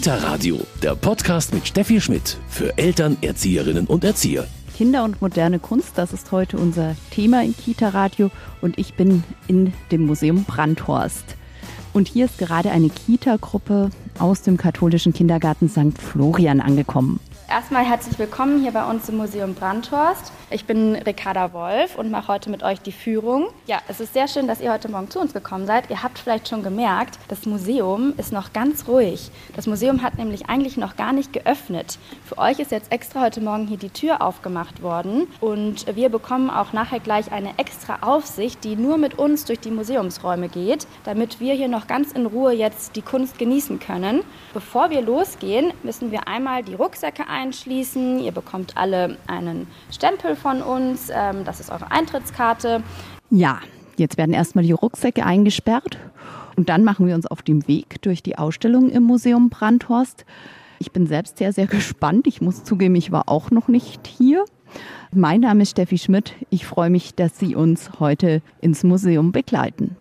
Kita Radio, der Podcast mit Steffi Schmidt für Eltern, Erzieherinnen und Erzieher. Kinder und moderne Kunst, das ist heute unser Thema in Kita Radio und ich bin in dem Museum Brandhorst. Und hier ist gerade eine Kita-Gruppe aus dem katholischen Kindergarten St. Florian angekommen. Erstmal herzlich willkommen hier bei uns im Museum Brandhorst. Ich bin Ricarda Wolf und mache heute mit euch die Führung. Ja, es ist sehr schön, dass ihr heute Morgen zu uns gekommen seid. Ihr habt vielleicht schon gemerkt, das Museum ist noch ganz ruhig. Das Museum hat nämlich eigentlich noch gar nicht geöffnet. Für euch ist jetzt extra heute Morgen hier die Tür aufgemacht worden und wir bekommen auch nachher gleich eine extra Aufsicht, die nur mit uns durch die Museumsräume geht, damit wir hier noch ganz in Ruhe jetzt die Kunst genießen können. Bevor wir losgehen, müssen wir einmal die Rucksäcke einschließen. Ihr bekommt alle einen Stempel von uns. Ähm, das ist eure Eintrittskarte. Ja, jetzt werden erstmal die Rucksäcke eingesperrt und dann machen wir uns auf den Weg durch die Ausstellung im Museum Brandhorst. Ich bin selbst sehr, sehr gespannt. Ich muss zugeben, ich war auch noch nicht hier. Mein Name ist Steffi Schmidt. Ich freue mich, dass Sie uns heute ins Museum begleiten.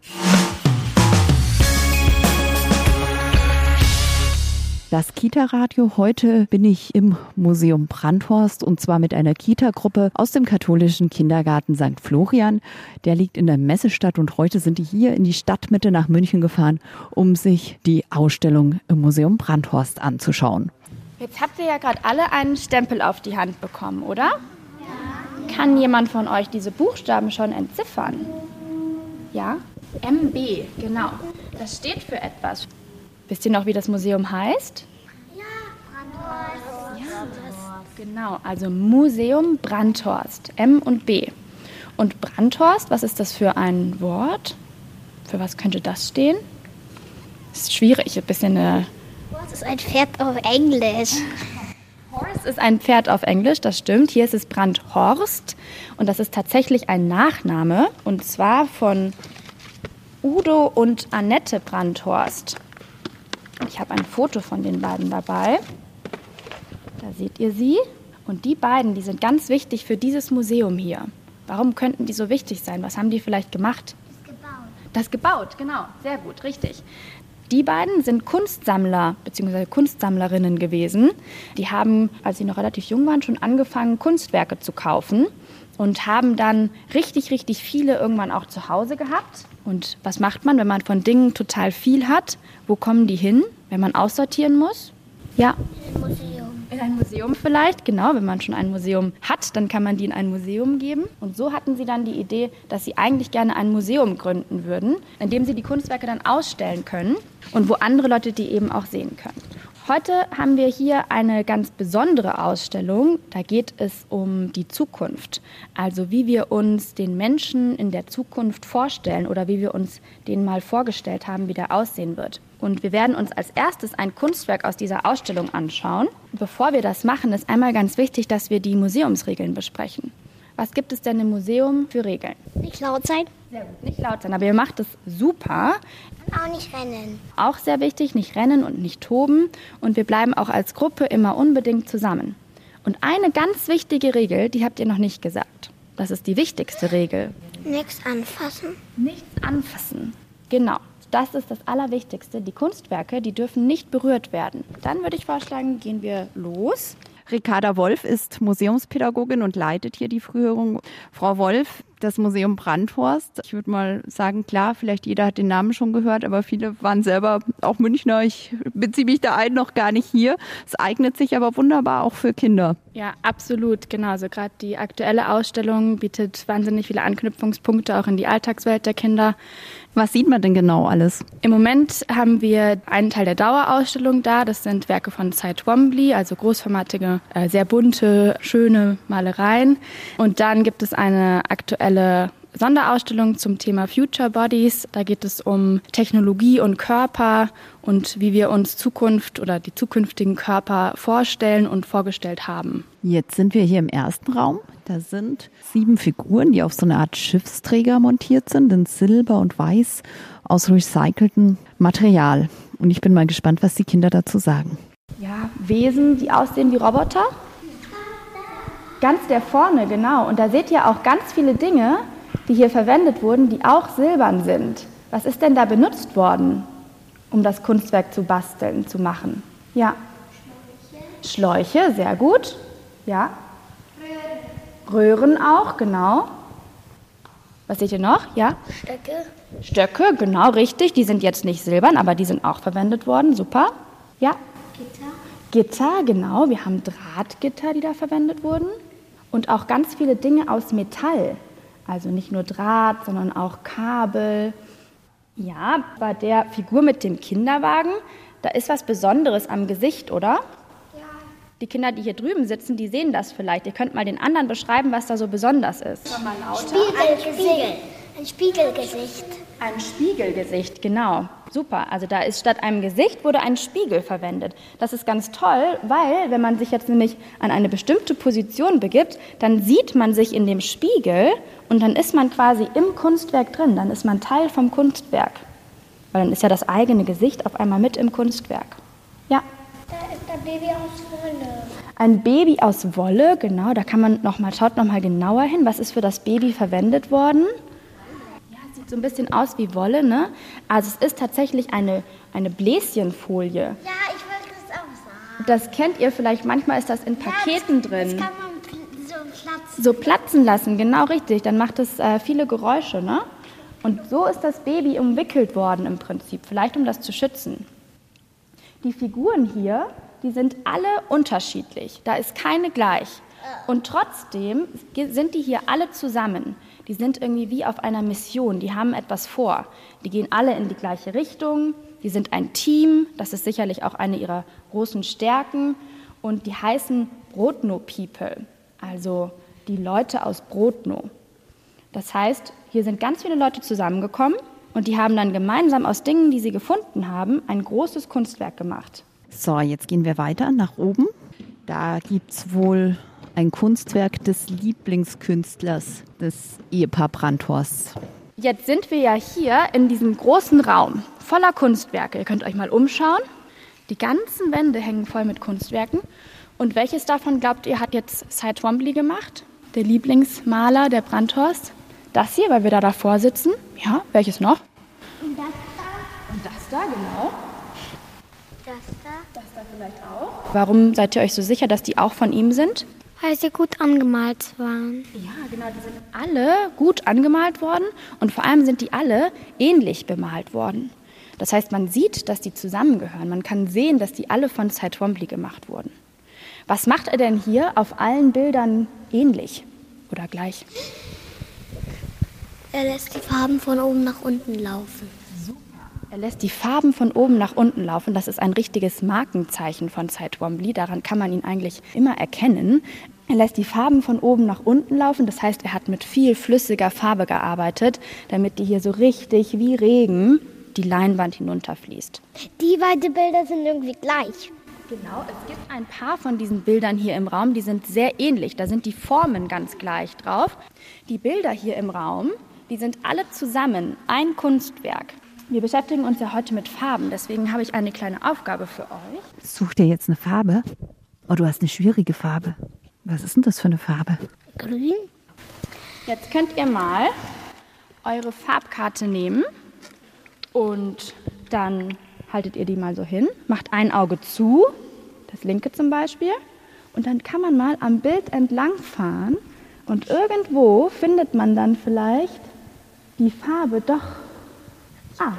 Das Kita-Radio. Heute bin ich im Museum Brandhorst und zwar mit einer Kita-Gruppe aus dem katholischen Kindergarten St. Florian. Der liegt in der Messestadt und heute sind die hier in die Stadtmitte nach München gefahren, um sich die Ausstellung im Museum Brandhorst anzuschauen. Jetzt habt ihr ja gerade alle einen Stempel auf die Hand bekommen, oder? Ja. Kann jemand von euch diese Buchstaben schon entziffern? Ja? MB, genau. Das steht für etwas. Wisst ihr noch, wie das Museum heißt? Ja, Brandhorst. Ja, genau, also Museum Brandhorst, M und B. Und Brandhorst, was ist das für ein Wort? Für was könnte das stehen? Das ist schwierig, ein bisschen eine. Horst ist ein Pferd auf Englisch. Horst ist ein Pferd auf Englisch, das stimmt. Hier ist es Brandhorst und das ist tatsächlich ein Nachname und zwar von Udo und Annette Brandhorst. Ich habe ein Foto von den beiden dabei. Da seht ihr sie. Und die beiden, die sind ganz wichtig für dieses Museum hier. Warum könnten die so wichtig sein? Was haben die vielleicht gemacht? Das gebaut. Das gebaut, genau. Sehr gut, richtig. Die beiden sind Kunstsammler bzw. Kunstsammlerinnen gewesen. Die haben, als sie noch relativ jung waren, schon angefangen, Kunstwerke zu kaufen und haben dann richtig, richtig viele irgendwann auch zu Hause gehabt. Und was macht man, wenn man von Dingen total viel hat? Wo kommen die hin, wenn man aussortieren muss? Ja. In ein Museum. In ein Museum vielleicht, genau. Wenn man schon ein Museum hat, dann kann man die in ein Museum geben. Und so hatten sie dann die Idee, dass sie eigentlich gerne ein Museum gründen würden, in dem sie die Kunstwerke dann ausstellen können und wo andere Leute die eben auch sehen können. Heute haben wir hier eine ganz besondere Ausstellung. Da geht es um die Zukunft. Also wie wir uns den Menschen in der Zukunft vorstellen oder wie wir uns den mal vorgestellt haben, wie der aussehen wird. Und wir werden uns als erstes ein Kunstwerk aus dieser Ausstellung anschauen. Bevor wir das machen, ist einmal ganz wichtig, dass wir die Museumsregeln besprechen. Was gibt es denn im Museum für Regeln? Nicht laut sein. Sehr gut. Nicht laut sein, aber ihr macht es super. Und auch nicht rennen. Auch sehr wichtig, nicht rennen und nicht toben. Und wir bleiben auch als Gruppe immer unbedingt zusammen. Und eine ganz wichtige Regel, die habt ihr noch nicht gesagt. Das ist die wichtigste Regel. Nichts anfassen. Nichts anfassen. Genau. Das ist das Allerwichtigste. Die Kunstwerke, die dürfen nicht berührt werden. Dann würde ich vorschlagen, gehen wir los. Ricarda Wolf ist Museumspädagogin und leitet hier die Frühhörung. Frau Wolf, das Museum Brandhorst. Ich würde mal sagen, klar, vielleicht jeder hat den Namen schon gehört, aber viele waren selber auch Münchner. Ich beziehe mich da ein, noch gar nicht hier. Es eignet sich aber wunderbar auch für Kinder. Ja, absolut, genau. Also gerade die aktuelle Ausstellung bietet wahnsinnig viele Anknüpfungspunkte auch in die Alltagswelt der Kinder. Was sieht man denn genau alles? Im Moment haben wir einen Teil der Dauerausstellung da. Das sind Werke von Cy Twombly, also großformatige, äh, sehr bunte, schöne Malereien. Und dann gibt es eine aktuelle Sonderausstellung zum Thema Future Bodies. Da geht es um Technologie und Körper und wie wir uns Zukunft oder die zukünftigen Körper vorstellen und vorgestellt haben. Jetzt sind wir hier im ersten Raum. Da sind sieben Figuren, die auf so eine Art Schiffsträger montiert sind, in Silber und Weiß aus recyceltem Material. Und ich bin mal gespannt, was die Kinder dazu sagen. Ja, Wesen, die aussehen wie Roboter. Ganz der vorne, genau. Und da seht ihr auch ganz viele Dinge, die hier verwendet wurden, die auch silbern sind. Was ist denn da benutzt worden, um das Kunstwerk zu basteln, zu machen? Ja. Schläuche, sehr gut. Ja. Röhren auch, genau. Was seht ihr noch? Ja. Stöcke. Stöcke, genau richtig. Die sind jetzt nicht silbern, aber die sind auch verwendet worden. Super. Ja. Gitter. Gitter, genau. Wir haben Drahtgitter, die da verwendet wurden. Und auch ganz viele Dinge aus Metall. Also nicht nur Draht, sondern auch Kabel. Ja, bei der Figur mit dem Kinderwagen, da ist was Besonderes am Gesicht, oder? Die Kinder, die hier drüben sitzen, die sehen das vielleicht. Ihr könnt mal den anderen beschreiben, was da so besonders ist. Spiegelgesicht. Ein Spiegelgesicht. Ein Spiegelgesicht, genau. Super. Also da ist statt einem Gesicht wurde ein Spiegel verwendet. Das ist ganz toll, weil wenn man sich jetzt nämlich an eine bestimmte Position begibt, dann sieht man sich in dem Spiegel und dann ist man quasi im Kunstwerk drin. Dann ist man Teil vom Kunstwerk. Weil dann ist ja das eigene Gesicht auf einmal mit im Kunstwerk. Ja. Da ist ein Baby aus Wolle. Ein Baby aus Wolle, genau, da kann man noch mal, schaut noch mal genauer hin, was ist für das Baby verwendet worden. Ja, sieht so ein bisschen aus wie Wolle, ne? Also es ist tatsächlich eine, eine Bläschenfolie. Ja, ich wollte das auch sagen. Das kennt ihr vielleicht, manchmal ist das in Paketen Das drin. kann man so platzen. So platzen lassen, genau richtig, dann macht es äh, viele Geräusche, ne? Und so ist das Baby umwickelt worden im Prinzip, vielleicht um das zu schützen. Die Figuren hier, die sind alle unterschiedlich. Da ist keine gleich. Und trotzdem sind die hier alle zusammen. Die sind irgendwie wie auf einer Mission. Die haben etwas vor. Die gehen alle in die gleiche Richtung. Die sind ein Team. Das ist sicherlich auch eine ihrer großen Stärken. Und die heißen Brotno People. Also die Leute aus Brotno. Das heißt, hier sind ganz viele Leute zusammengekommen und die haben dann gemeinsam aus Dingen, die sie gefunden haben, ein großes Kunstwerk gemacht. So, jetzt gehen wir weiter nach oben. Da gibt es wohl ein Kunstwerk des Lieblingskünstlers des Ehepaar Brandhorst. Jetzt sind wir ja hier in diesem großen Raum voller Kunstwerke. Ihr könnt euch mal umschauen. Die ganzen Wände hängen voll mit Kunstwerken. Und welches davon glaubt ihr hat jetzt Cy Twombly gemacht? Der Lieblingsmaler der Brandhorst? Das hier, weil wir da davor sitzen. Ja, welches noch? Und das da, Und das da, genau. das da. Das da vielleicht auch. Warum seid ihr euch so sicher, dass die auch von ihm sind? Weil sie gut angemalt waren. Ja, genau, die sind alle gut angemalt worden und vor allem sind die alle ähnlich bemalt worden. Das heißt, man sieht, dass die zusammengehören. Man kann sehen, dass die alle von Cy Twombly gemacht wurden. Was macht er denn hier auf allen Bildern ähnlich oder gleich? Er lässt die Farben von oben nach unten laufen. Er lässt die Farben von oben nach unten laufen. Das ist ein richtiges Markenzeichen von Cy Twombly. Daran kann man ihn eigentlich immer erkennen. Er lässt die Farben von oben nach unten laufen. Das heißt, er hat mit viel flüssiger Farbe gearbeitet, damit die hier so richtig wie Regen die Leinwand hinunterfließt. Die beiden Bilder sind irgendwie gleich. Genau, es gibt ein paar von diesen Bildern hier im Raum, die sind sehr ähnlich. Da sind die Formen ganz gleich drauf. Die Bilder hier im Raum, die sind alle zusammen ein Kunstwerk. Wir beschäftigen uns ja heute mit Farben, deswegen habe ich eine kleine Aufgabe für euch. Such dir jetzt eine Farbe. Oh, du hast eine schwierige Farbe. Was ist denn das für eine Farbe? Grün. Jetzt könnt ihr mal eure Farbkarte nehmen und dann haltet ihr die mal so hin, macht ein Auge zu, das linke zum Beispiel, und dann kann man mal am Bild entlang fahren und irgendwo findet man dann vielleicht die Farbe doch. Ah,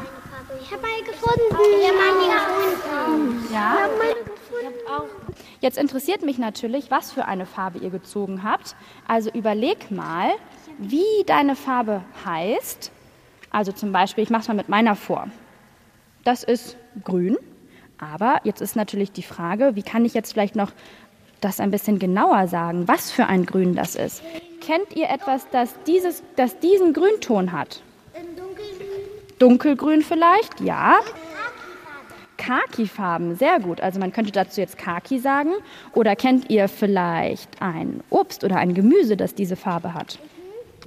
Ich habe eine gefunden. Ich habe eine gefunden. ja. Ich habe meine gefunden. Jetzt interessiert mich natürlich, was für eine Farbe ihr gezogen habt. Also überleg mal, wie deine Farbe heißt. Also zum Beispiel, ich mache es mal mit meiner vor. Das ist grün. Aber jetzt ist natürlich die Frage, wie kann ich jetzt vielleicht noch das ein bisschen genauer sagen, was für ein Grün das ist? Kennt ihr etwas, das, dieses, das diesen Grünton hat? Dunkelgrün. Dunkelgrün vielleicht? Ja. Khaki-Farben, sehr gut. Also man könnte dazu jetzt Khaki sagen. Oder kennt ihr vielleicht ein Obst oder ein Gemüse, das diese Farbe hat?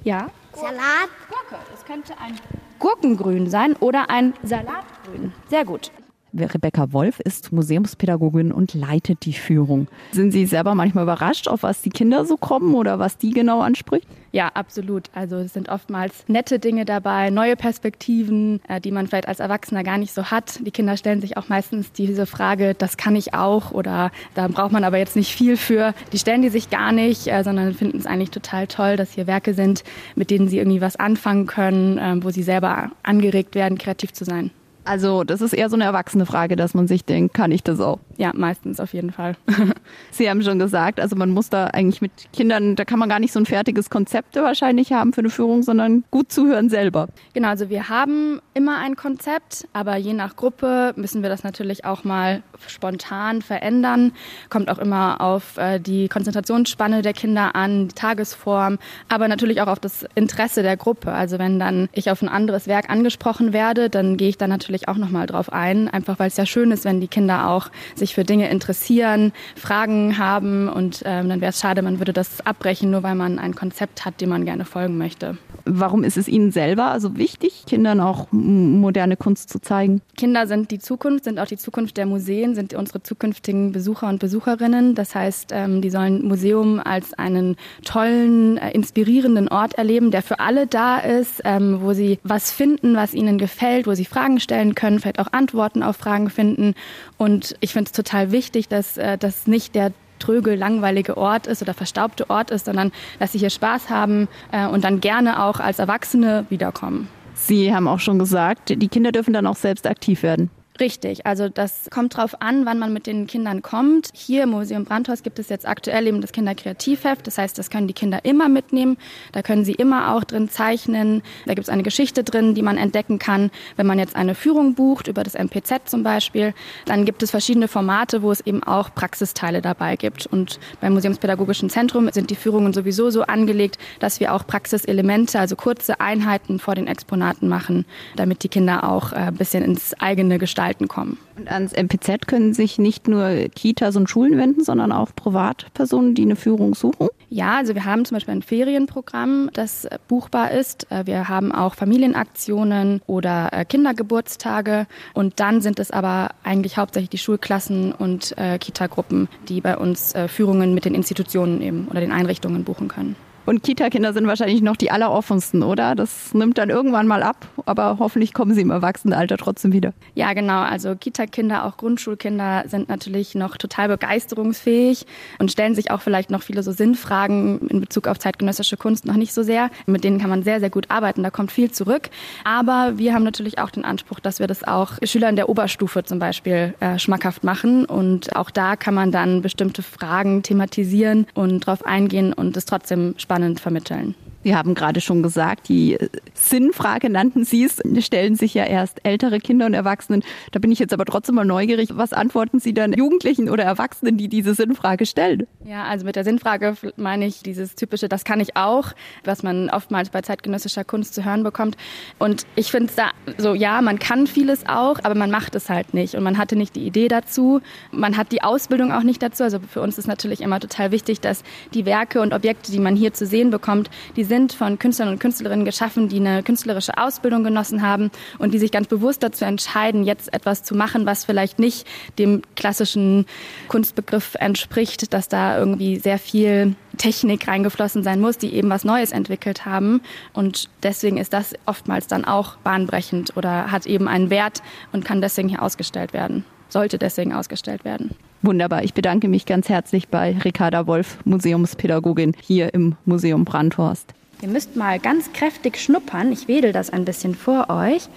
Ja? Salat. Gurke. Es könnte ein Gurkengrün sein oder ein Salatgrün. Sehr gut. Rebecca Wolf ist Museumspädagogin und leitet die Führung. Sind Sie selber manchmal überrascht, auf was die Kinder so kommen oder was die genau anspricht? Ja, absolut. Also es sind oftmals nette Dinge dabei, neue Perspektiven, äh, die man vielleicht als Erwachsener gar nicht so hat. Die Kinder stellen sich auch meistens diese Frage, das kann ich auch oder da braucht man aber jetzt nicht viel für. Die stellen die sich gar nicht, äh, sondern finden es eigentlich total toll, dass hier Werke sind, mit denen sie irgendwie was anfangen können, ähm, wo sie selber angeregt werden, kreativ zu sein. Also das ist eher so eine erwachsene Frage, dass man sich denkt, kann ich das auch? Ja, meistens auf jeden Fall. Sie haben schon gesagt, also man muss da eigentlich mit Kindern, da kann man gar nicht so ein fertiges Konzept wahrscheinlich haben für eine Führung, sondern gut zuhören selber. Genau, also wir haben immer ein Konzept, aber je nach Gruppe müssen wir das natürlich auch mal spontan verändern. Kommt auch immer auf äh, die Konzentrationsspanne der Kinder an, die Tagesform, aber natürlich auch auf das Interesse der Gruppe. Also wenn dann ich auf ein anderes Werk angesprochen werde, dann gehe ich da natürlich auch nochmal drauf ein, einfach weil es ja schön ist, wenn die Kinder auch sich für Dinge interessieren, Fragen haben und ähm, dann wäre es schade, man würde das abbrechen, nur weil man ein Konzept hat, dem man gerne folgen möchte. Warum ist es Ihnen selber also wichtig, Kindern auch moderne Kunst zu zeigen? Kinder sind die Zukunft, sind auch die Zukunft der Museen, sind unsere zukünftigen Besucher und Besucherinnen. Das heißt, ähm, die sollen Museum als einen tollen, äh, inspirierenden Ort erleben, der für alle da ist, ähm, wo sie was finden, was ihnen gefällt, wo sie Fragen stellen können, vielleicht auch Antworten auf Fragen finden. Und ich finde es total wichtig, dass äh, das nicht der tröge, langweilige Ort ist oder verstaubte Ort ist, sondern dass sie hier Spaß haben äh, und dann gerne auch als Erwachsene wiederkommen. Sie haben auch schon gesagt, die Kinder dürfen dann auch selbst aktiv werden. Richtig, also das kommt drauf an, wann man mit den Kindern kommt. Hier im Museum Brandhaus gibt es jetzt aktuell eben das Kinderkreativheft. Das heißt, das können die Kinder immer mitnehmen. Da können sie immer auch drin zeichnen. Da gibt es eine Geschichte drin, die man entdecken kann. Wenn man jetzt eine Führung bucht, über das MPZ zum Beispiel, dann gibt es verschiedene Formate, wo es eben auch Praxisteile dabei gibt. Und beim Museumspädagogischen Zentrum sind die Führungen sowieso so angelegt, dass wir auch Praxiselemente, also kurze Einheiten vor den Exponaten machen, damit die Kinder auch äh, ein bisschen ins eigene Gestalten Gestalten kommen. Und ans MPZ können sich nicht nur Kitas und Schulen wenden, sondern auch Privatpersonen, die eine Führung suchen? Ja, also wir haben zum Beispiel ein Ferienprogramm, das buchbar ist. Äh, wir haben auch Familienaktionen oder äh, Kindergeburtstage. Und dann sind es aber eigentlich hauptsächlich die Schulklassen und äh, Kitagruppen, die bei uns Führungen mit den Institutionen eben oder den Einrichtungen buchen können. Und Kita-Kinder sind wahrscheinlich noch die alleroffensten, oder? Das nimmt dann irgendwann mal ab, aber hoffentlich kommen sie im Erwachsenenalter trotzdem wieder. Ja, genau. Also Kita-Kinder, auch Grundschulkinder sind natürlich noch total begeisterungsfähig und stellen sich auch vielleicht noch viele so Sinnfragen in Bezug auf zeitgenössische Kunst noch nicht so sehr. Mit denen kann man sehr, sehr gut arbeiten. Da kommt viel zurück. Aber wir haben natürlich auch den Anspruch, dass wir das auch Schülern der Oberstufe zum Beispiel äh, schmackhaft machen. Und auch da kann man dann bestimmte Fragen thematisieren und drauf eingehen und es trotzdem spannend spannend vermitteln. Sie haben gerade schon gesagt, die Sinnfrage nannten Sie es, stellen sich ja erst ältere Kinder und Erwachsenen. Da bin ich jetzt aber trotzdem mal neugierig. Was antworten Sie dann Jugendlichen oder Erwachsenen, die diese Sinnfrage stellen? Ja, also mit der Sinnfrage meine ich dieses typische, das kann ich auch, was man oftmals bei zeitgenössischer Kunst zu hören bekommt. Und ich finde es da so, ja, man kann vieles auch, aber man macht es halt nicht. Und man hatte nicht die Idee dazu. Man hat die Ausbildung auch nicht dazu. Also für uns ist natürlich immer total wichtig, dass die Werke und Objekte, die man hier zu sehen bekommt, die sind von Künstlern und Künstlerinnen geschaffen, die eine künstlerische Ausbildung genossen haben und die sich ganz bewusst dazu entscheiden, jetzt etwas zu machen, was vielleicht nicht dem klassischen Kunstbegriff entspricht, dass da irgendwie sehr viel Technik reingeflossen sein muss, die eben was Neues entwickelt haben. Und deswegen ist das oftmals dann auch bahnbrechend oder hat eben einen Wert und kann deswegen hier ausgestellt werden, sollte deswegen ausgestellt werden. Wunderbar. Ich bedanke mich ganz herzlich bei Ricarda Wolf, Museumspädagogin hier im Museum Brandhorst. Ihr müsst mal ganz kräftig schnuppern. Ich wedel das ein bisschen vor euch.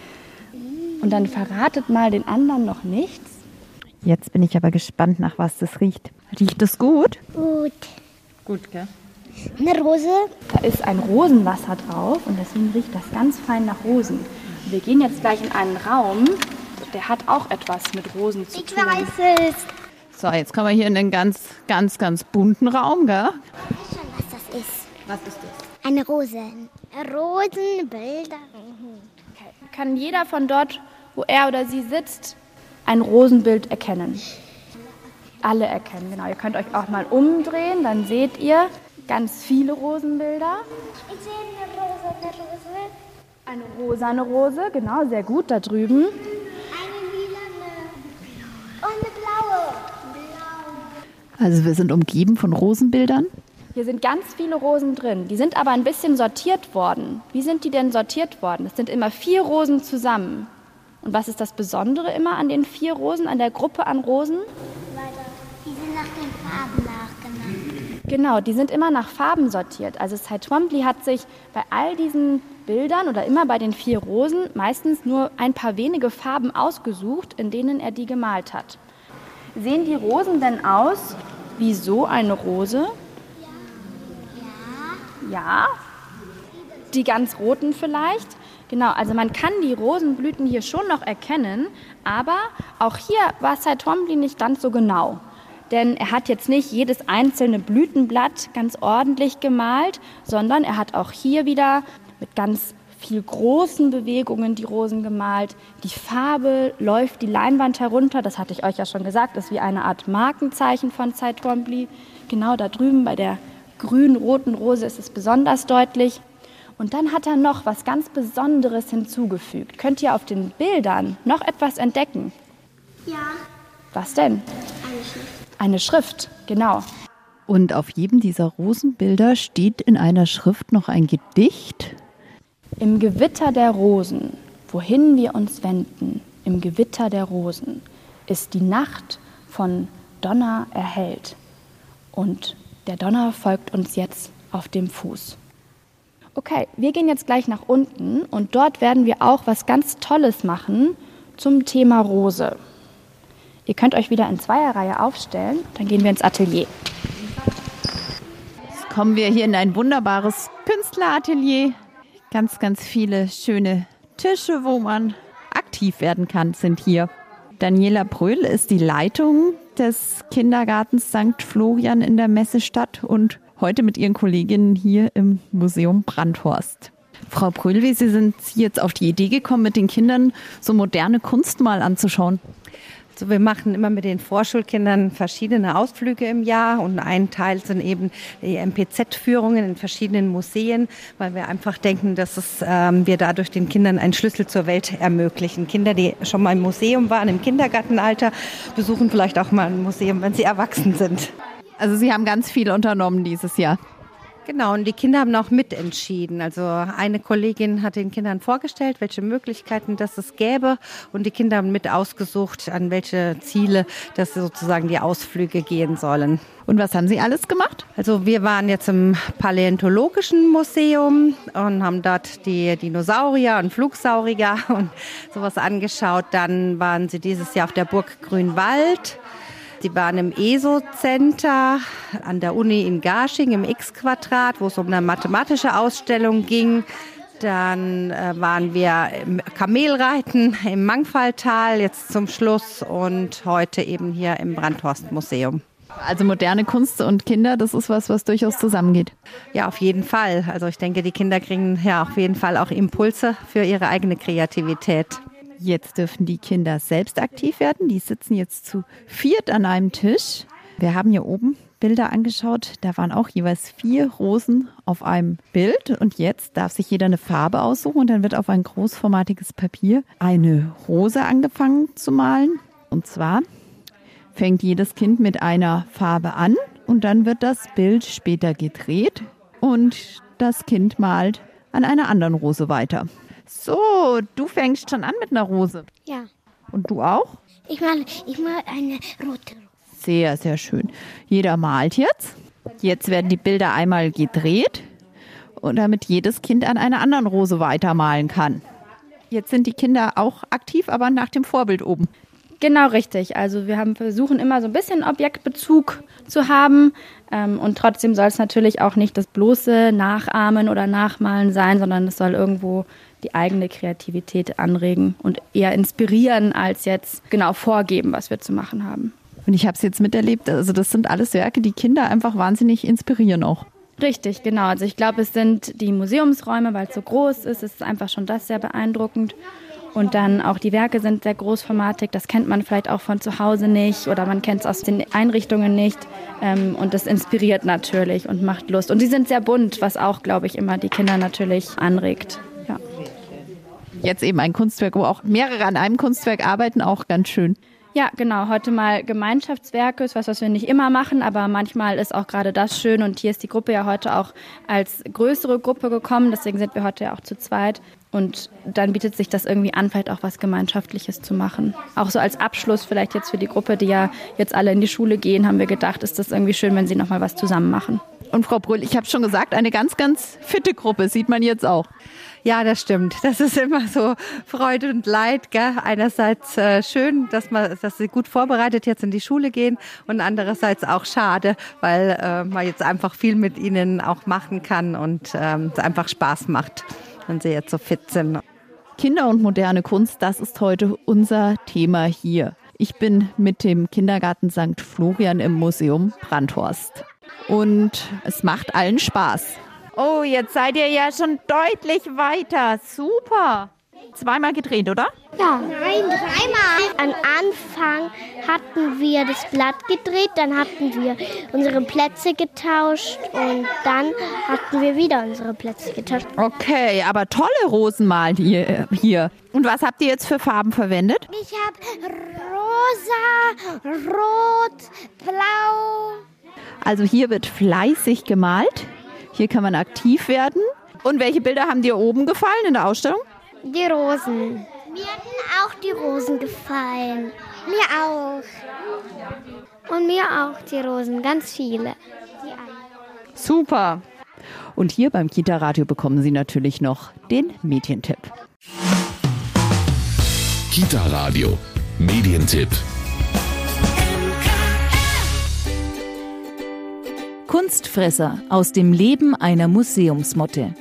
Und dann verratet mal den anderen noch nichts. Jetzt bin ich aber gespannt, nach was das riecht. Riecht das gut? Gut. Gut, gell? Eine Rose. Da ist ein Rosenwasser drauf und deswegen riecht das ganz fein nach Rosen. Wir gehen jetzt gleich in einen Raum, der hat auch etwas mit Rosen zu Ich tun. weiß es. So, jetzt kommen wir hier in einen ganz, ganz, ganz bunten Raum, gell? Ich weiß schon, was das ist. Was ist das? Eine Rose. Rosenbilder. Mhm. Kann jeder von dort, wo er oder sie sitzt, ein Rosenbild erkennen? Alle erkennen, genau. Ihr könnt euch auch mal umdrehen, dann seht ihr ganz viele Rosenbilder. Ich sehe eine Rose, eine Rose. Eine rosane Rose, genau, sehr gut da drüben. Eine lilane. Und eine blaue. Blau. Also wir sind umgeben von Rosenbildern. Hier sind ganz viele Rosen drin. Die sind aber ein bisschen sortiert worden. Wie sind die denn sortiert worden? Es sind immer vier Rosen zusammen. Und was ist das Besondere immer an den vier Rosen, an der Gruppe an Rosen? Die sind nach den Farben nachgenannt. Genau, die sind immer nach Farben sortiert. Also Cy Twombly hat sich bei all diesen Bildern oder immer bei den vier Rosen meistens nur ein paar wenige Farben ausgesucht, in denen er die gemalt hat. Sehen die Rosen denn aus wie so eine Rose? Ja. Die ganz roten vielleicht? Genau, also man kann die Rosenblüten hier schon noch erkennen, aber auch hier war Twombly nicht ganz so genau. Denn er hat jetzt nicht jedes einzelne Blütenblatt ganz ordentlich gemalt, sondern er hat auch hier wieder mit ganz viel großen Bewegungen die Rosen gemalt. Die Farbe läuft die Leinwand herunter, das hatte ich euch ja schon gesagt, ist wie eine Art Markenzeichen von Twombly. Genau da drüben bei der grün-roten Rose ist es besonders deutlich. Und dann hat er noch was ganz Besonderes hinzugefügt. Könnt ihr auf den Bildern noch etwas entdecken? Ja, Was denn? eine Schrift. Eine Schrift, genau. Und auf jedem dieser Rosenbilder steht in einer Schrift noch ein Gedicht. Im Gewitter der Rosen, wohin wir uns wenden, im Gewitter der Rosen, ist die Nacht von Donner erhellt. Und der Donner folgt uns jetzt auf dem Fuß. Okay, wir gehen jetzt gleich nach unten und dort werden wir auch was ganz Tolles machen zum Thema Rose. Ihr könnt euch wieder in Zweierreihe aufstellen, dann gehen wir ins Atelier. Jetzt kommen wir hier in ein wunderbares Künstleratelier. Ganz, ganz viele schöne Tische, wo man aktiv werden kann, sind hier. Daniela Bröhl ist die Leitung des Kindergartens St. Florian in der Messestadt und heute mit ihren Kolleginnen hier im Museum Brandhorst. Frau Bröhl, wie Sie sind jetzt auf die Idee gekommen, mit den Kindern so moderne Kunst mal anzuschauen? Also wir machen immer mit den Vorschulkindern verschiedene Ausflüge im Jahr und ein Teil sind eben die MPZ-Führungen in verschiedenen Museen, weil wir einfach denken, dass es, ähm, wir dadurch den Kindern einen Schlüssel zur Welt ermöglichen. Kinder, die schon mal im Museum waren, im Kindergartenalter, besuchen vielleicht auch mal ein Museum, wenn sie erwachsen sind. Also Sie haben ganz viel unternommen dieses Jahr. Genau, und die Kinder haben auch mitentschieden. Also eine Kollegin hat den Kindern vorgestellt, welche Möglichkeiten das es gäbe und die Kinder haben mit ausgesucht, an welche Ziele das sozusagen die Ausflüge gehen sollen. Und was haben Sie alles gemacht? Also wir waren jetzt im Paläontologischen Museum und haben dort die Dinosaurier und Flugsaurier und sowas angeschaut. Dann waren sie dieses Jahr auf der Burg Grünwald. Sie waren im ESO-Center an der Uni in Garching im X-Quadrat, wo es um eine mathematische Ausstellung ging. Dann äh, waren wir im Kamelreiten im Mangfalltal jetzt zum Schluss und heute eben hier im Brandhorst-Museum. Also moderne Kunst und Kinder, das ist was, was durchaus zusammengeht. Ja, auf jeden Fall. Also ich denke, die Kinder kriegen ja auf jeden Fall auch Impulse für ihre eigene Kreativität. Jetzt dürfen die Kinder selbst aktiv werden. Die sitzen jetzt zu viert an einem Tisch. Wir haben hier oben Bilder angeschaut. Da waren auch jeweils vier Rosen auf einem Bild. Und jetzt darf sich jeder eine Farbe aussuchen und dann wird auf ein großformatiges Papier eine Rose angefangen zu malen. Und zwar fängt jedes Kind mit einer Farbe an und dann wird das Bild später gedreht und das Kind malt an einer anderen Rose weiter. So, du fängst schon an mit einer Rose. Ja. Und du auch? Ich mal, ich mal eine rote. Sehr, sehr schön. Jeder malt jetzt. Jetzt werden die Bilder einmal gedreht und damit jedes Kind an einer anderen Rose weitermalen kann. Jetzt sind die Kinder auch aktiv, aber nach dem Vorbild oben. Genau richtig. Also wir haben versuchen immer so ein bisschen Objektbezug zu haben ähm, und trotzdem soll es natürlich auch nicht das bloße Nachahmen oder Nachmalen sein, sondern es soll irgendwo die eigene Kreativität anregen und eher inspirieren als jetzt genau vorgeben, was wir zu machen haben. Und ich habe es jetzt miterlebt. Also das sind alles Werke, die Kinder einfach wahnsinnig inspirieren auch. Richtig, genau. Also ich glaube, es sind die Museumsräume, weil es so groß ist. Ist einfach schon das sehr beeindruckend. Und dann auch die Werke sind sehr großformatig. Das kennt man vielleicht auch von zu Hause nicht oder man kennt es aus den Einrichtungen nicht. Ähm, und das inspiriert natürlich und macht Lust. Und sie sind sehr bunt, was auch, glaube ich, immer die Kinder natürlich anregt. Jetzt eben ein Kunstwerk, wo auch mehrere an einem Kunstwerk arbeiten, auch ganz schön. Ja, genau. Heute mal Gemeinschaftswerke, ist was, was wir nicht immer machen, aber manchmal ist auch gerade das schön. Und hier ist die Gruppe ja heute auch als größere Gruppe gekommen. Deswegen sind wir heute ja auch zu zweit. Und dann bietet sich das irgendwie an, vielleicht auch was Gemeinschaftliches zu machen. Auch so als Abschluss vielleicht jetzt für die Gruppe, die ja jetzt alle in die Schule gehen, haben wir gedacht, ist das irgendwie schön, wenn sie nochmal was zusammen machen. Und Frau Brüll, ich habe schon gesagt, eine ganz, ganz fitte Gruppe, sieht man jetzt auch. Ja, das stimmt. Das ist immer so Freude und Leid. Gell? Einerseits äh, schön, dass, man, dass sie gut vorbereitet jetzt in die Schule gehen und andererseits auch schade, weil äh, man jetzt einfach viel mit ihnen auch machen kann und ähm, es einfach Spaß macht, wenn sie jetzt so fit sind. Kinder und moderne Kunst, das ist heute unser Thema hier. Ich bin mit dem Kindergarten St. Florian im Museum Brandhorst. Und es macht allen Spaß. Oh, jetzt seid ihr ja schon deutlich weiter. Super. Zweimal gedreht, oder? Ja. Nein, dreimal. Am Anfang hatten wir das Blatt gedreht, dann hatten wir unsere Plätze getauscht und dann hatten wir wieder unsere Plätze getauscht. Okay, aber tolle Rosenmal hier. hier. Und was habt ihr jetzt für Farben verwendet? Ich habe rosa, rot, blau. Also hier wird fleißig gemalt. Hier kann man aktiv werden. Und welche Bilder haben dir oben gefallen in der Ausstellung? Die Rosen. Mir hatten auch die Rosen gefallen. Mir auch. Und mir auch die Rosen, ganz viele. Super. Und hier beim Kita-Radio bekommen Sie natürlich noch den Medientipp. Kita-Radio, Medientipp. Kunstfresser aus dem Leben einer Museumsmotte.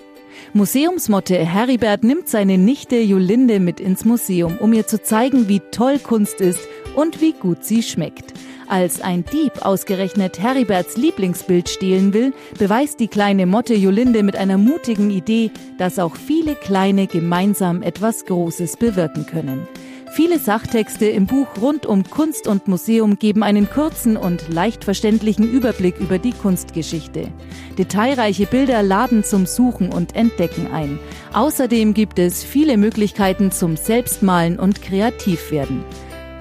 Museumsmotte Heribert nimmt seine Nichte Jolinde mit ins Museum, um ihr zu zeigen, wie toll Kunst ist und wie gut sie schmeckt. Als ein Dieb ausgerechnet Heriberts Lieblingsbild stehlen will, beweist die kleine Motte Jolinde mit einer mutigen Idee, dass auch viele Kleine gemeinsam etwas Großes bewirken können. Viele Sachtexte im Buch rund um Kunst und Museum geben einen kurzen und leicht verständlichen Überblick über die Kunstgeschichte. Detailreiche Bilder laden zum Suchen und Entdecken ein. Außerdem gibt es viele Möglichkeiten zum Selbstmalen und Kreativwerden.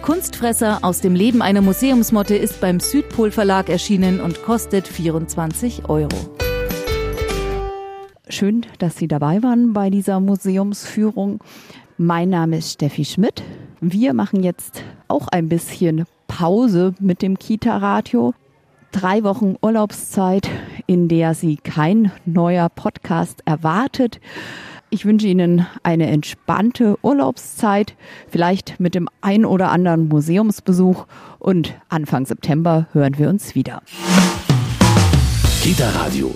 Kunstfresser aus dem Leben einer Museumsmotte ist beim Südpol Verlag erschienen und kostet 24 Euro. Schön, dass Sie dabei waren bei dieser Museumsführung. Mein Name ist Steffi Schmidt. Wir machen jetzt auch ein bisschen Pause mit dem Kita-Radio. Drei Wochen Urlaubszeit, in der Sie kein neuer Podcast erwartet. Ich wünsche Ihnen eine entspannte Urlaubszeit, vielleicht mit dem ein oder anderen Museumsbesuch und Anfang September hören wir uns wieder. Kita Radio,